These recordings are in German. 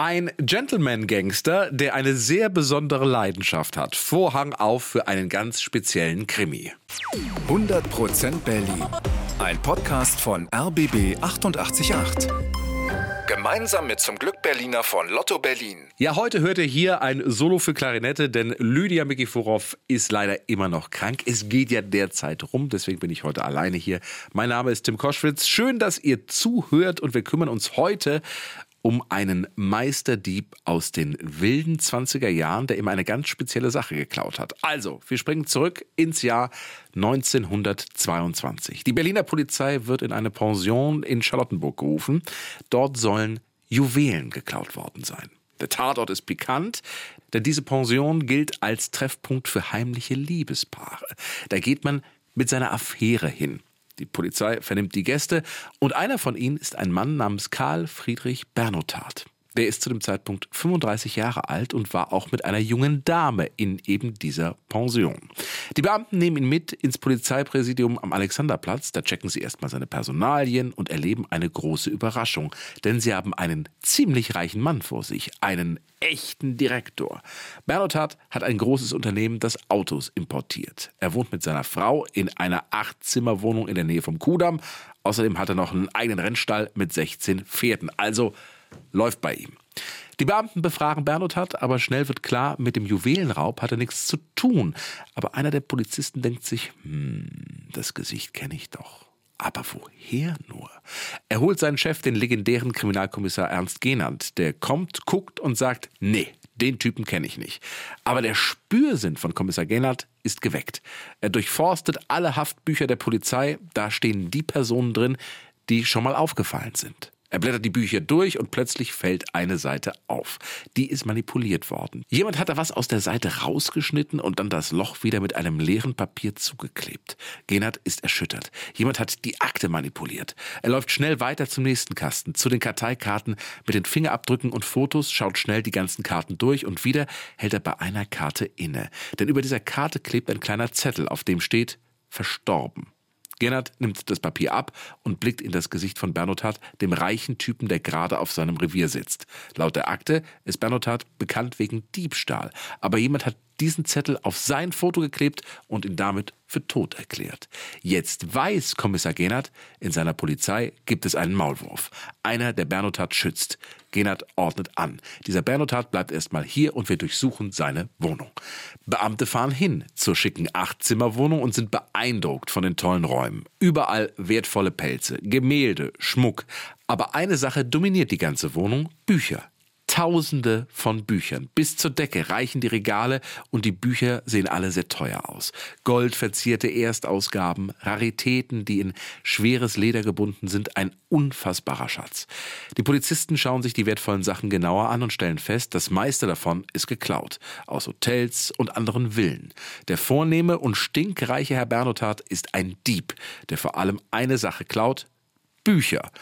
Ein Gentleman-Gangster, der eine sehr besondere Leidenschaft hat. Vorhang auf für einen ganz speziellen Krimi. 100% Berlin. Ein Podcast von RBB 888. Gemeinsam mit zum Glück Berliner von Lotto Berlin. Ja, heute hört ihr hier ein Solo für Klarinette, denn Lydia Mikiforov ist leider immer noch krank. Es geht ja derzeit rum, deswegen bin ich heute alleine hier. Mein Name ist Tim Koschwitz. Schön, dass ihr zuhört und wir kümmern uns heute um einen Meisterdieb aus den wilden 20er Jahren, der immer eine ganz spezielle Sache geklaut hat. Also, wir springen zurück ins Jahr 1922. Die Berliner Polizei wird in eine Pension in Charlottenburg gerufen. Dort sollen Juwelen geklaut worden sein. Der Tatort ist pikant, denn diese Pension gilt als Treffpunkt für heimliche Liebespaare. Da geht man mit seiner Affäre hin. Die Polizei vernimmt die Gäste und einer von ihnen ist ein Mann namens Karl Friedrich Bernotat. Der ist zu dem Zeitpunkt 35 Jahre alt und war auch mit einer jungen Dame in eben dieser Pension. Die Beamten nehmen ihn mit ins Polizeipräsidium am Alexanderplatz. Da checken sie erstmal seine Personalien und erleben eine große Überraschung. Denn sie haben einen ziemlich reichen Mann vor sich, einen echten Direktor. Bernotat hat ein großes Unternehmen, das Autos importiert. Er wohnt mit seiner Frau in einer Achtzimmerwohnung in der Nähe vom Kudamm. Außerdem hat er noch einen eigenen Rennstall mit 16 Pferden. Also läuft bei ihm. Die Beamten befragen Bernotat, aber schnell wird klar, mit dem Juwelenraub hat er nichts zu tun. Aber einer der Polizisten denkt sich, hm, das Gesicht kenne ich doch. Aber woher nur? Er holt seinen Chef, den legendären Kriminalkommissar Ernst Genand. Der kommt, guckt und sagt, nee, den Typen kenne ich nicht. Aber der Spürsinn von Kommissar Genand ist geweckt. Er durchforstet alle Haftbücher der Polizei. Da stehen die Personen drin, die schon mal aufgefallen sind. Er blättert die Bücher durch und plötzlich fällt eine Seite auf. Die ist manipuliert worden. Jemand hat da was aus der Seite rausgeschnitten und dann das Loch wieder mit einem leeren Papier zugeklebt. Genert ist erschüttert. Jemand hat die Akte manipuliert. Er läuft schnell weiter zum nächsten Kasten, zu den Karteikarten mit den Fingerabdrücken und Fotos, schaut schnell die ganzen Karten durch und wieder hält er bei einer Karte inne. Denn über dieser Karte klebt ein kleiner Zettel, auf dem steht verstorben. Gernot nimmt das Papier ab und blickt in das Gesicht von Bernotat, dem reichen Typen, der gerade auf seinem Revier sitzt. Laut der Akte ist Bernotat bekannt wegen Diebstahl, aber jemand hat diesen Zettel auf sein Foto geklebt und ihn damit für tot erklärt. Jetzt weiß Kommissar Genert, in seiner Polizei gibt es einen Maulwurf. Einer, der Bernotat schützt. Genert ordnet an. Dieser Bernotat bleibt erstmal hier und wir durchsuchen seine Wohnung. Beamte fahren hin zur schicken Achtzimmerwohnung und sind beeindruckt von den tollen Räumen. Überall wertvolle Pelze, Gemälde, Schmuck. Aber eine Sache dominiert die ganze Wohnung, Bücher. Tausende von Büchern. Bis zur Decke reichen die Regale und die Bücher sehen alle sehr teuer aus. Goldverzierte Erstausgaben, Raritäten, die in schweres Leder gebunden sind, ein unfassbarer Schatz. Die Polizisten schauen sich die wertvollen Sachen genauer an und stellen fest, das meiste davon ist geklaut. Aus Hotels und anderen Villen. Der vornehme und stinkreiche Herr Bernotat ist ein Dieb, der vor allem eine Sache klaut, Bücher.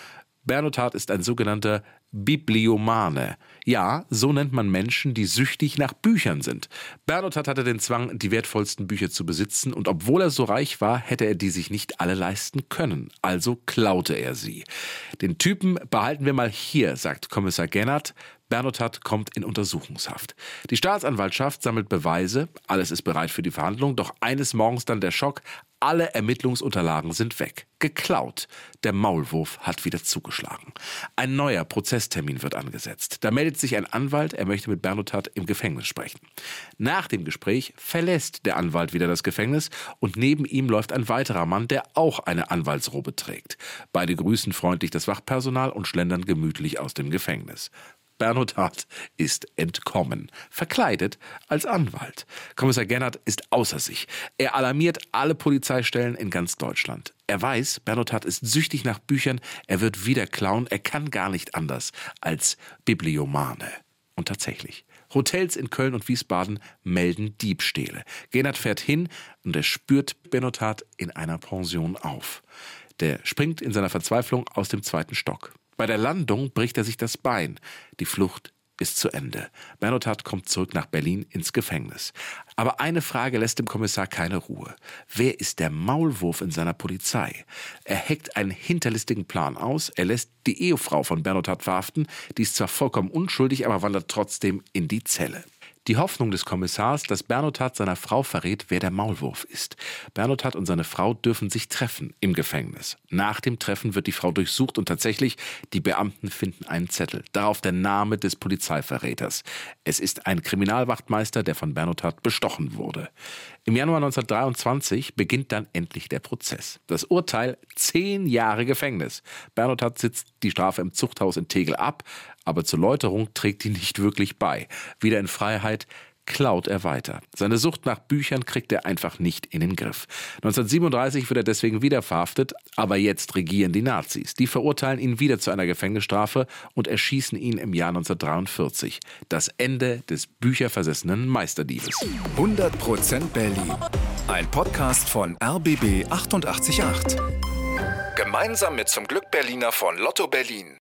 Bernotat ist ein sogenannter Bibliomane. Ja, so nennt man Menschen, die süchtig nach Büchern sind. Bernotat hatte den Zwang, die wertvollsten Bücher zu besitzen, und obwohl er so reich war, hätte er die sich nicht alle leisten können. Also klaute er sie. Den Typen behalten wir mal hier, sagt Kommissar Gennert. Bernotat kommt in Untersuchungshaft. Die Staatsanwaltschaft sammelt Beweise, alles ist bereit für die Verhandlung, doch eines Morgens dann der Schock, alle Ermittlungsunterlagen sind weg. Geklaut. Der Maulwurf hat wieder zugeschlagen. Ein neuer Prozesstermin wird angesetzt. Da meldet sich ein Anwalt, er möchte mit Bernotat im Gefängnis sprechen. Nach dem Gespräch verlässt der Anwalt wieder das Gefängnis und neben ihm läuft ein weiterer Mann, der auch eine Anwaltsrobe trägt. Beide grüßen freundlich das Wachpersonal und schlendern gemütlich aus dem Gefängnis. Bernotat ist entkommen, verkleidet als Anwalt. Kommissar Gernert ist außer sich. Er alarmiert alle Polizeistellen in ganz Deutschland. Er weiß, Bernotat ist süchtig nach Büchern, er wird wieder klauen, er kann gar nicht anders als Bibliomane. Und tatsächlich. Hotels in Köln und Wiesbaden melden Diebstähle. Gernert fährt hin und er spürt Bernotat in einer Pension auf. Der springt in seiner Verzweiflung aus dem zweiten Stock. Bei der Landung bricht er sich das Bein. Die Flucht ist zu Ende. Bernotat kommt zurück nach Berlin ins Gefängnis. Aber eine Frage lässt dem Kommissar keine Ruhe. Wer ist der Maulwurf in seiner Polizei? Er heckt einen hinterlistigen Plan aus. Er lässt die Ehefrau von Bernotat verhaften. Die ist zwar vollkommen unschuldig, aber wandert trotzdem in die Zelle. Die Hoffnung des Kommissars, dass Bernotat seiner Frau verrät, wer der Maulwurf ist. Bernotat und seine Frau dürfen sich treffen im Gefängnis. Nach dem Treffen wird die Frau durchsucht und tatsächlich, die Beamten finden einen Zettel. Darauf der Name des Polizeiverräters. Es ist ein Kriminalwachtmeister, der von Bernotat bestochen wurde. Im Januar 1923 beginnt dann endlich der Prozess. Das Urteil zehn Jahre Gefängnis. Bernotat sitzt die Strafe im Zuchthaus in Tegel ab, aber zur Läuterung trägt die nicht wirklich bei. Wieder in Freiheit klaut er weiter. Seine Sucht nach Büchern kriegt er einfach nicht in den Griff. 1937 wird er deswegen wieder verhaftet, aber jetzt regieren die Nazis. Die verurteilen ihn wieder zu einer Gefängnisstrafe und erschießen ihn im Jahr 1943. Das Ende des bücherversessenen Meisterdiebes. 100% Berlin. Ein Podcast von RBB 888. Gemeinsam mit zum Glück Berliner von Lotto Berlin.